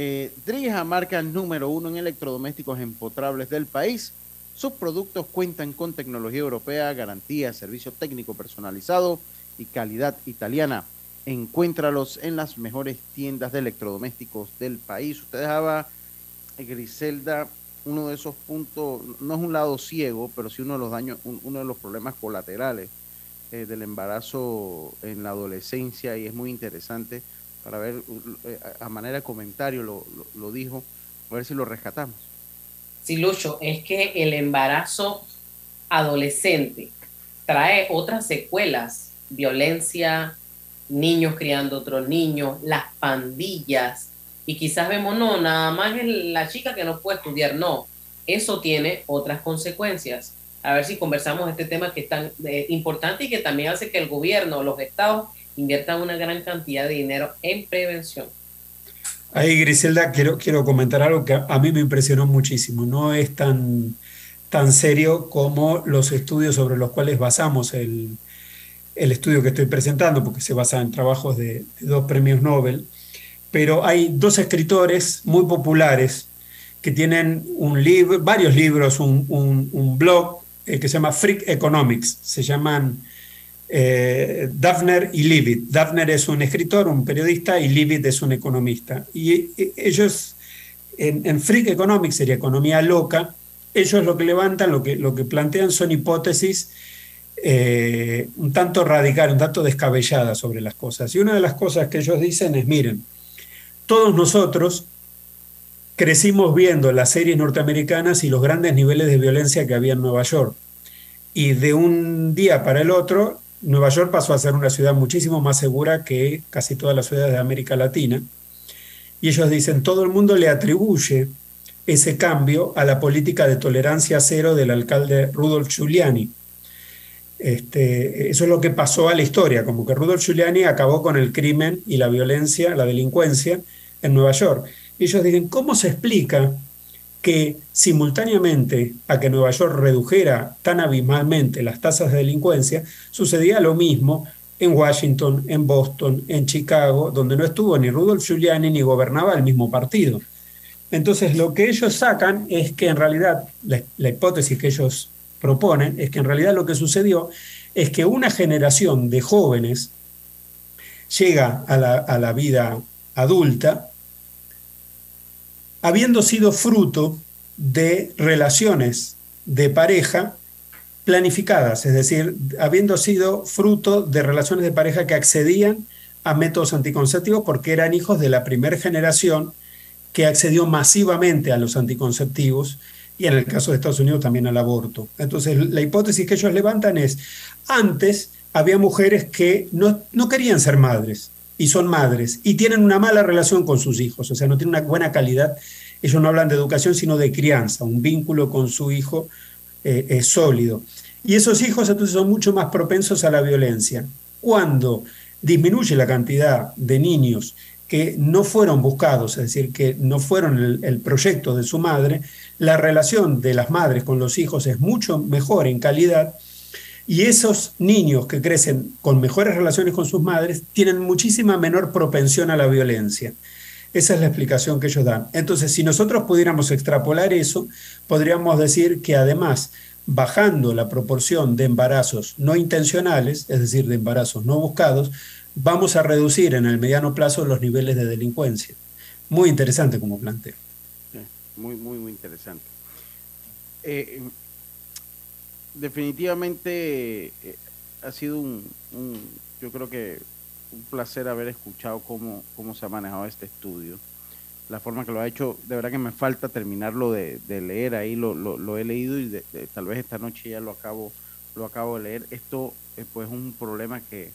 Eh, Drija, marca número uno en electrodomésticos empotrables del país. Sus productos cuentan con tecnología europea, garantía, servicio técnico personalizado y calidad italiana. Encuéntralos en las mejores tiendas de electrodomésticos del país. Usted dejaba, eh, Griselda, uno de esos puntos, no es un lado ciego, pero sí uno de los daños, un- uno de los problemas colaterales eh, del embarazo en la adolescencia y es muy interesante para ver, eh, a manera de comentario lo, lo- lo dijo, a ver si lo rescatamos. Sí, Lucho, es que el embarazo adolescente trae otras secuelas, violencia, niños criando otros niños, las pandillas, y quizás vemos, no, nada más es la chica que no puede estudiar, no, eso tiene otras consecuencias. A ver si conversamos este tema que es tan eh, importante y que también hace que el gobierno, los estados, inviertan una gran cantidad de dinero en prevención. Ahí, Griselda, quiero, quiero comentar algo que a, mí me impresionó muchísimo. No es tan, tan serio como los estudios sobre los cuales basamos el, el estudio que estoy presentando, porque se basa en trabajos de, dos premios Nobel. Pero hay dos escritores muy populares que tienen un libro, varios libros, un, un- un blog eh, que se llama Freak Economics. Se llaman eh, Daphner y Leavitt. Daphner es un escritor, un periodista, y Leavitt es un economista. Y eh, ellos, en, Freak Economics, sería economía loca, ellos lo que levantan, lo que, lo que plantean son hipótesis eh, un tanto radicales, un tanto descabelladas sobre las cosas. Y una de las cosas que ellos dicen es, miren, todos nosotros crecimos viendo las series norteamericanas y los grandes niveles de violencia que había en Nueva York. Y de un día para el otro, Nueva York pasó a ser una ciudad muchísimo más segura que casi todas las ciudades de América Latina. Y ellos dicen, todo el mundo le atribuye ese cambio a la política de tolerancia cero del alcalde Rudolf Giuliani. Este, eso es lo que pasó a la historia, como que Rudolf Giuliani acabó con el crimen y la violencia, la delincuencia en Nueva York. Y ellos dicen, ¿cómo se explica que simultáneamente a que Nueva York redujera tan abismalmente las tasas de delincuencia, sucedía lo mismo en Washington, en Boston, en Chicago, donde no estuvo ni Rudolf Giuliani ni gobernaba el mismo partido. Entonces lo que ellos sacan es que en realidad, la, hipótesis que ellos proponen, es que en realidad lo que sucedió es que una generación de jóvenes llega a la vida adulta habiendo sido fruto de relaciones de pareja planificadas, es decir, habiendo sido fruto de relaciones de pareja que accedían a métodos anticonceptivos porque eran hijos de la primera generación que accedió masivamente a los anticonceptivos y en el caso de Estados Unidos también al aborto. Entonces, la hipótesis que ellos levantan es, antes había mujeres que no, no querían ser madres, y son madres y tienen una mala relación con sus hijos, o sea, no tienen una buena calidad. Ellos no hablan de educación, sino de crianza, un vínculo con su hijo eh, sólido. Y esos hijos entonces son mucho más propensos a la violencia. Cuando disminuye la cantidad de niños que no fueron buscados, es decir, que no fueron el, proyecto de su madre, la relación de las madres con los hijos es mucho mejor en calidad y esos niños que crecen con mejores relaciones con sus madres tienen muchísima menor propensión a la violencia. Esa es la explicación que ellos dan. Entonces, si nosotros pudiéramos extrapolar eso, podríamos decir que además, bajando la proporción de embarazos no intencionales, es decir, de embarazos no buscados, vamos a reducir en el mediano plazo los niveles de delincuencia. Muy interesante como planteo. Muy, muy, muy interesante. Eh, definitivamente eh, ha sido un, un, yo creo que un placer haber escuchado cómo, cómo se ha manejado este estudio. La forma que lo ha hecho, de verdad que me falta terminarlo de, de leer ahí, lo, lo, he leído y de, tal vez esta noche ya lo acabo, lo acabo de leer. Esto eh, pues es un problema que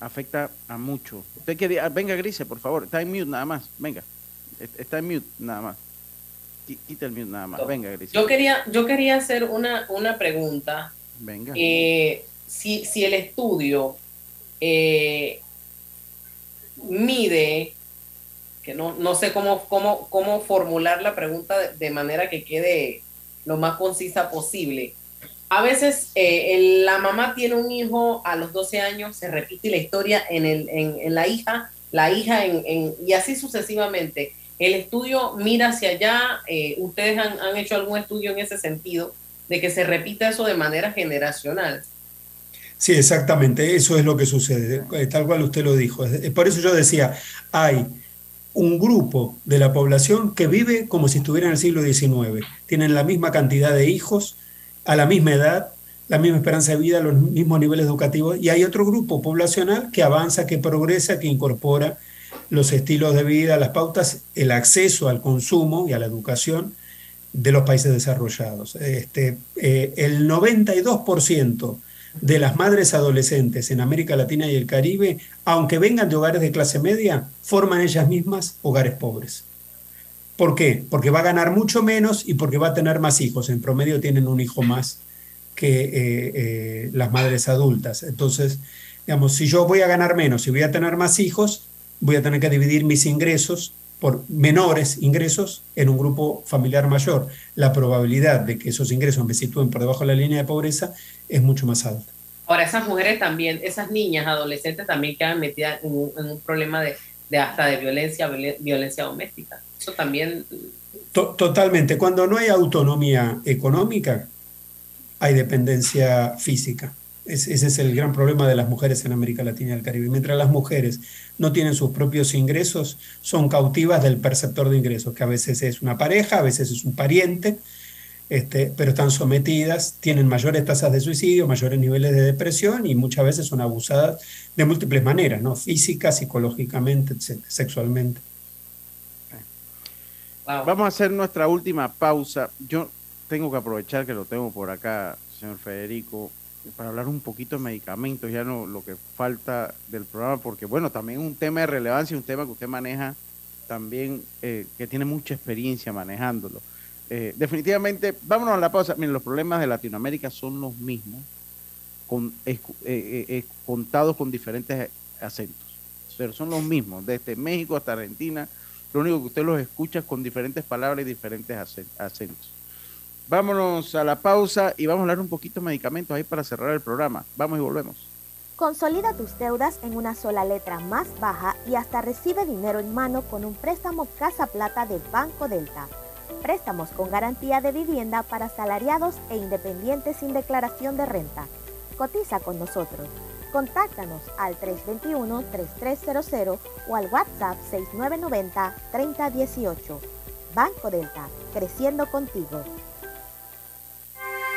afecta a mucho. Usted quería, venga Grise, por favor, está en mute nada más, venga, está en mute nada más quita el mute nada más. Venga, Grecia. Yo quería, yo quería hacer una, una pregunta. Venga. Eh, si, si el estudio eh, mide, que no, no sé cómo, cómo, cómo formular la pregunta de, de, manera que quede lo más concisa posible. A veces eh, el, la mamá tiene un hijo a los 12 años, se repite la historia en, el, en, en la hija, la hija en, en, y así sucesivamente el estudio mira hacia allá, eh, ustedes han, han, hecho algún estudio en ese sentido, de que se repita eso de manera generacional. Sí, exactamente, eso es lo que sucede, tal cual usted lo dijo. Por eso yo decía, hay un grupo de la población que vive como si estuviera en el siglo XIX, tienen la misma cantidad de hijos, a la misma edad, la misma esperanza de vida, los mismos niveles educativos, y hay otro grupo poblacional que avanza, que progresa, que incorpora los estilos de vida, las pautas, el acceso al consumo y a la educación de los países desarrollados. Este, eh, el 92% de las madres adolescentes en América Latina y el Caribe, aunque vengan de hogares de clase media, forman ellas mismas hogares pobres. ¿Por qué? Porque va a ganar mucho menos y porque va a tener más hijos. En promedio tienen un hijo más que eh, eh, las madres adultas. Entonces, digamos, si yo voy a ganar menos y voy a tener más hijos, voy a tener que dividir mis ingresos por menores ingresos en un grupo familiar mayor. La probabilidad de que esos ingresos me sitúen por debajo de la línea de pobreza es mucho más alta. Ahora, esas mujeres también, esas niñas, adolescentes también quedan metidas en un, en un problema de, de, hasta de violencia, violencia doméstica. Eso también... Totalmente. Cuando no hay autonomía económica, hay dependencia física. Ese es el gran problema de las mujeres en América Latina y el Caribe. Mientras las mujeres no tienen sus propios ingresos, son cautivas del perceptor de ingresos, que a veces es una pareja, a veces es un pariente, este, pero están sometidas, tienen mayores tasas de suicidio, mayores niveles de depresión y muchas veces son abusadas de múltiples maneras, ¿no? física, psicológicamente, sexualmente. Wow. Vamos a hacer nuestra última pausa. Yo tengo que aprovechar que lo tengo por acá, señor Federico para hablar un poquito de medicamentos, ya no lo que falta del programa, porque bueno, también es un tema de relevancia, un tema que usted maneja también, eh, que tiene mucha experiencia manejándolo. Eh, definitivamente, vámonos a la pausa. Miren, los problemas de Latinoamérica son los mismos, con, eh, contados con diferentes acentos, pero son los mismos, desde México hasta Argentina. Lo único que usted los escucha es con diferentes palabras y diferentes acentos. Vámonos a la pausa y vamos a hablar un poquito de medicamentos ahí para cerrar el programa. Vamos y volvemos. Consolida tus deudas en una sola letra más baja y hasta recibe dinero en mano con un préstamo Casa Plata de Banco Delta. Préstamos con garantía de vivienda para asalariados e independientes sin declaración de renta. Cotiza con nosotros. Contáctanos al 321-3300 o al WhatsApp 6990-3018. Banco Delta, creciendo contigo.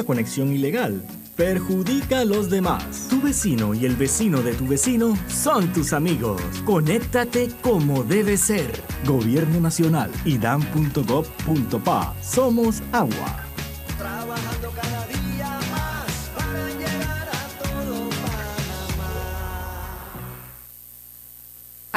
Una conexión ilegal perjudica a los demás. Tu vecino y el vecino de tu vecino son tus amigos. Conéctate como debe ser. Gobierno Nacional, idam.gov.pa. Somos agua.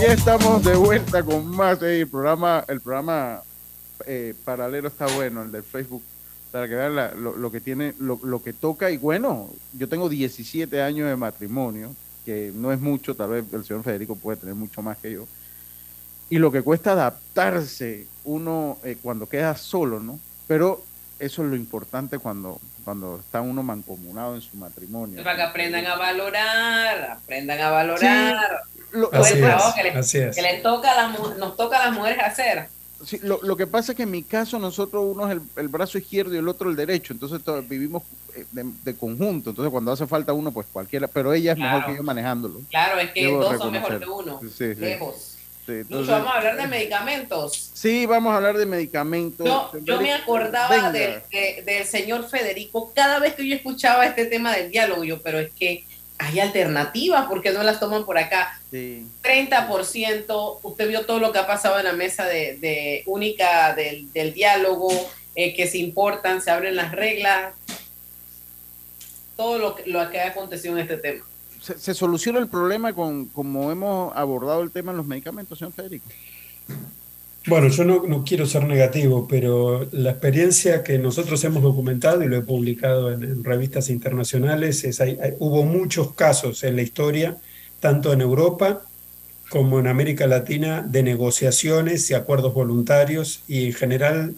Y estamos de vuelta con más. el programa, el programa eh, paralelo está bueno, el del Facebook, para que vean lo, lo que tiene, lo, lo que toca. Y bueno, yo tengo 17 años de matrimonio, que no es mucho, tal vez el señor Federico puede tener mucho más que yo. Y lo que cuesta adaptarse uno eh, cuando queda solo, ¿no? Pero eso es lo importante cuando, cuando está uno mancomunado en su matrimonio. Para que aprendan a valorar, aprendan a valorar. lo- Todo el así trabajo es, que, les- así es. que les toca a mu- nos toca a las mujeres hacer. Sí, lo, lo que pasa es que en mi caso nosotros uno es el, el brazo izquierdo y el otro el derecho, entonces to- vivimos eh, de, de conjunto, entonces cuando hace falta uno, pues cualquiera, pero ella es mejor que yo manejándolo. Claro, es que Debo dos son mejor que uno. Sí, sí. Lucho, entonces- vamos a hablar de medicamentos. sí, vamos a hablar de medicamentos. Yo, yo me acordaba del, de- del señor Federico cada vez que yo escuchaba este tema del diálogo, yo, pero es que hay alternativas, porque no las toman por acá? Sí. 30%, usted vio todo lo que ha pasado en la mesa de, de única del, del diálogo, eh, que se importan, se abren las reglas, todo lo lo que ha acontecido en este tema. ¿Se, soluciona el problema con como hemos abordado el tema en los medicamentos, señor Federico? Bueno, yo no, no quiero ser negativo, pero la experiencia que nosotros hemos documentado y lo he publicado en, revistas internacionales es hay- hubo muchos casos en la historia, tanto en Europa como en América Latina, de negociaciones y acuerdos voluntarios y en general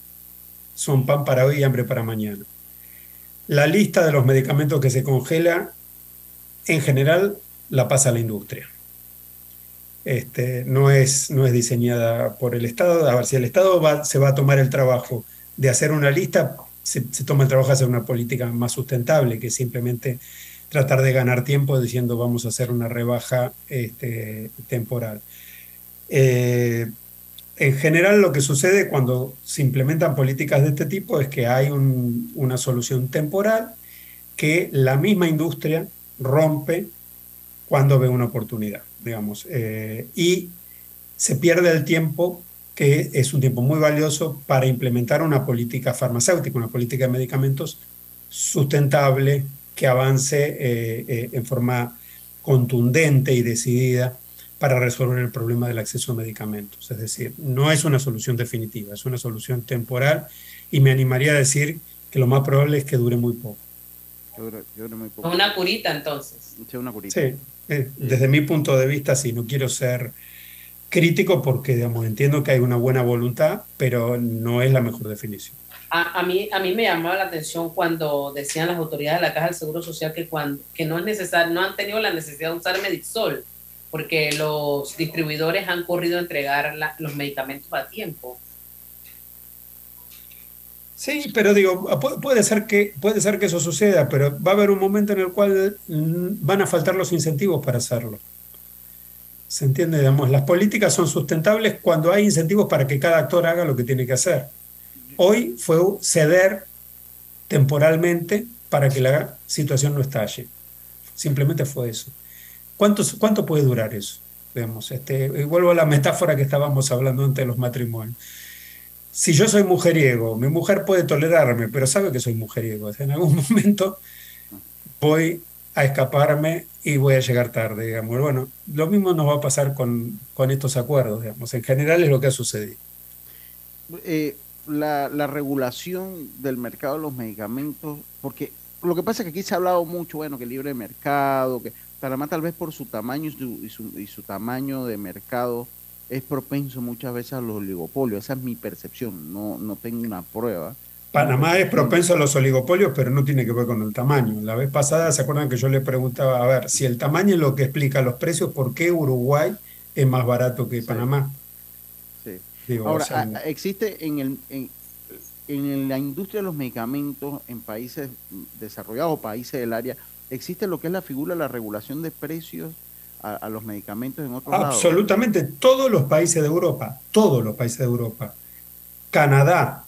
son pan para hoy y hambre para mañana. La lista de los medicamentos que se congela, en general, la pasa la industria. Este, no, es, no es diseñada por el Estado. A ver, si el Estado se va a tomar el trabajo de hacer una lista, se, toma el trabajo de hacer una política más sustentable que simplemente tratar de ganar tiempo diciendo vamos a hacer una rebaja este, temporal. Eh, en general lo que sucede cuando se implementan políticas de este tipo es que hay un- una solución temporal que la misma industria rompe cuando ve una oportunidad, digamos, eh, y se pierde el tiempo que es un tiempo muy valioso para implementar una política farmacéutica, una política de medicamentos sustentable que avance eh, eh, en forma contundente y decidida para resolver el problema del acceso a medicamentos. Es decir, no es una solución definitiva, es una solución temporal y me animaría a decir que lo más probable es que dure muy poco. Yo creo- yo creo muy poco. Una curita entonces. Sí, una curita. Sí, eh, desde mi punto de vista, sí, no quiero ser crítico porque, digamos, entiendo que hay una buena voluntad, pero no es la mejor definición. A, a mí, a mí me llamaba la atención cuando decían las autoridades de la Caja del Seguro Social que, cuando, que no, es necesario, no han tenido la necesidad de usar Medixol, porque los distribuidores han corrido a entregar la- los medicamentos a tiempo. Sí, pero digo, pu- puede ser que, puede ser que eso suceda, pero va a haber un momento en el cual mm, van a faltar los incentivos para hacerlo. ¿Se entiende? Digamos, las políticas son sustentables cuando hay incentivos para que cada actor haga lo que tiene que hacer. Hoy fue ceder temporalmente para que la situación no estalle. Simplemente fue eso. ¿Cuánto, cuánto puede durar eso? Digamos, este, y vuelvo a la metáfora que estábamos hablando antes de los matrimonios. Si yo soy mujeriego, mi mujer puede tolerarme, pero sabe que soy mujeriego. En algún [laughs] momento voy a escaparme y voy a llegar tarde, digamos. Bueno, lo mismo nos va a pasar con, con estos acuerdos, digamos. En general es lo que ha sucedido. Eh, la, la regulación del mercado de los medicamentos, porque lo que pasa es que aquí se ha hablado mucho, bueno, que libre mercado, que Panamá tal vez por su tamaño y su, y su tamaño de mercado es propenso muchas veces a los oligopolios. Esa es mi percepción, no, no tengo una prueba. Panamá es propenso a los oligopolios, pero no tiene que ver con el tamaño. La vez pasada, ¿se acuerdan que yo le preguntaba, a ver, si el tamaño es lo que explica los precios, ¿por qué Uruguay es más barato que Panamá? Sí. Digo, Ahora, o sea, a- a- existe en, el, en, en la industria de los medicamentos en países desarrollados o países del área, existe lo que es la figura de la regulación de precios a, a los medicamentos en otros lados. Absolutamente todos los países de Europa, todos los países de Europa. Canadá,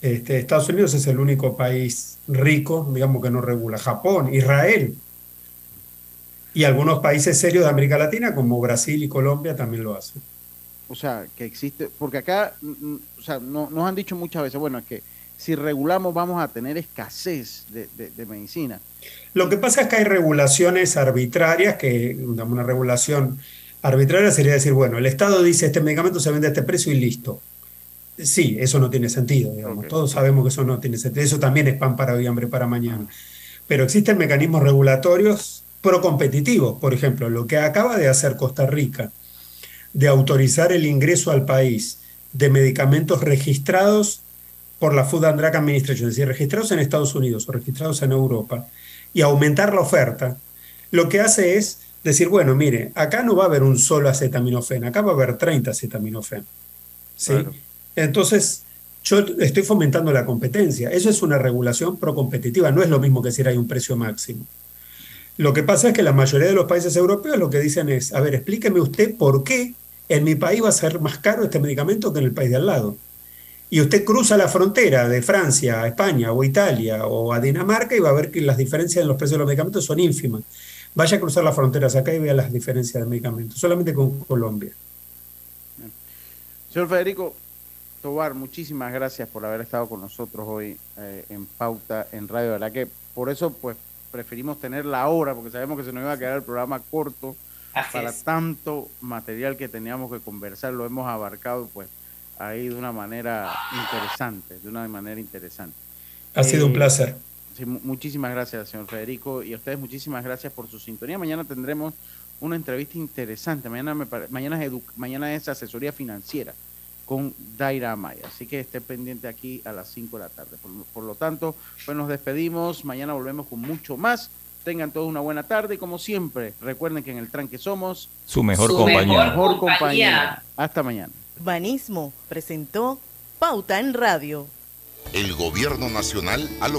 este, Estados Unidos es el único país rico, digamos que no regula. Japón, Israel. Y algunos países serios de América Latina, como Brasil y Colombia, también lo hacen. O sea, que existe, porque acá, mm, mm, o sea, no, nos han dicho muchas veces, bueno, es que si regulamos vamos a tener escasez de, de- de medicina. Lo que pasa es que hay regulaciones arbitrarias, que una regulación arbitraria sería decir, bueno, el Estado dice este medicamento se vende a este precio y listo. Sí, eso no tiene sentido, digamos. Todos sabemos que eso no tiene sentido. Eso también es pan para hoy, hambre para mañana. Pero existen mecanismos regulatorios procompetitivos. Por ejemplo, lo que acaba de hacer Costa Rica, de autorizar el ingreso al país de medicamentos registrados por la Food and Drug Administration, es decir, registrados en Estados Unidos o registrados en Europa, y aumentar la oferta, lo que hace es decir, bueno, mire, acá no va a haber un solo acetaminofén, acá va a haber 30 acetaminofén. ¿sí? Claro. Entonces, yo estoy fomentando la competencia. Eso es una regulación procompetitiva, no es lo mismo que decir hay un precio máximo. Lo que pasa es que la mayoría de los países europeos lo que dicen es, a ver, explíqueme usted por qué en mi país va a ser más caro este medicamento que en el país de al lado. Y usted cruza la frontera de Francia a España o Italia o a Dinamarca y va a ver que las diferencias en los precios de los medicamentos son ínfimas. Vaya a cruzar las fronteras acá y vea las diferencias de medicamentos, solamente con Colombia. Señor Federico Tobar, muchísimas gracias por haber estado con nosotros hoy eh, en Pauta en Radio. De verdad que por eso pues preferimos tener la hora, porque sabemos que se nos iba a quedar el programa corto Así para es. tanto material que teníamos que conversar, lo hemos abarcado pues ahí de una manera interesante, de una manera interesante. Ha sido un Eh, placer. sí, mu- muchísimas gracias, señor Federico, y a ustedes muchísimas gracias por su sintonía. Mañana tendremos una entrevista interesante. Mañana, me pare- mañana, es, edu- mañana es asesoría financiera con Daira Amaya. Así que esté pendiente aquí a las 5 de la tarde. Por, por lo tanto, pues nos despedimos. Mañana volvemos con mucho más. Tengan todos una buena tarde y como siempre, recuerden que en el tranque somos Su mejor Su compañía. mejor compañía. Hasta mañana. Banismo presentó Pauta en Radio. El gobierno nacional ha logrado